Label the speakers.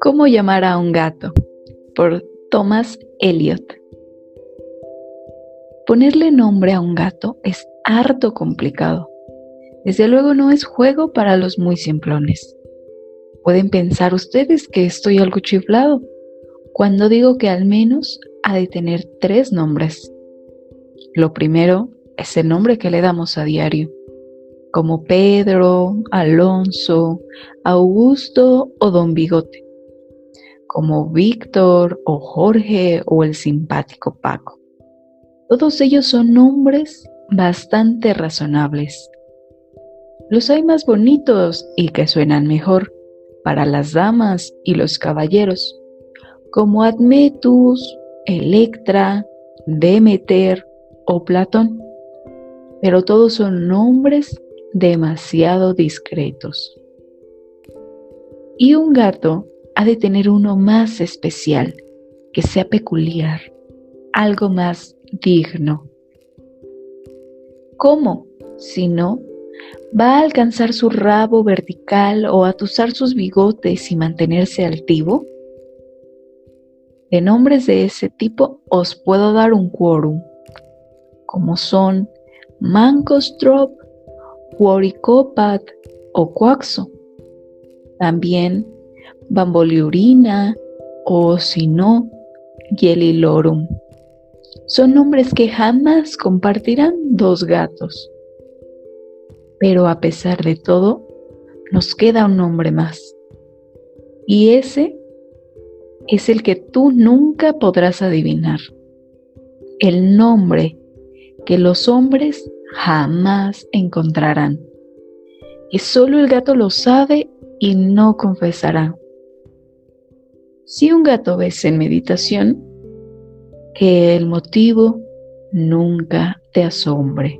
Speaker 1: ¿Cómo llamar a un gato? Por Thomas Eliot. Ponerle nombre a un gato es harto complicado. Desde luego no es juego para los muy simplones. Pueden pensar ustedes que estoy algo chiflado cuando digo que al menos ha de tener tres nombres. Lo primero es el nombre que le damos a diario, como Pedro, Alonso, Augusto o Don Bigote como Víctor o Jorge o el simpático Paco. Todos ellos son nombres bastante razonables. Los hay más bonitos y que suenan mejor para las damas y los caballeros, como Admetus, Electra, Demeter o Platón. Pero todos son nombres demasiado discretos. Y un gato ha de tener uno más especial, que sea peculiar, algo más digno. ¿Cómo? Si no, va a alcanzar su rabo vertical o a atusar sus bigotes y mantenerse altivo? De nombres de ese tipo os puedo dar un quórum, como son Mancostrop, Quoricopat o Quaxo. También bamboliurina o si no, Yelilorum. Son nombres que jamás compartirán dos gatos. Pero a pesar de todo, nos queda un nombre más. Y ese es el que tú nunca podrás adivinar. El nombre que los hombres jamás encontrarán. Y solo el gato lo sabe y no confesará. Si un gato ves en meditación, que el motivo nunca te asombre.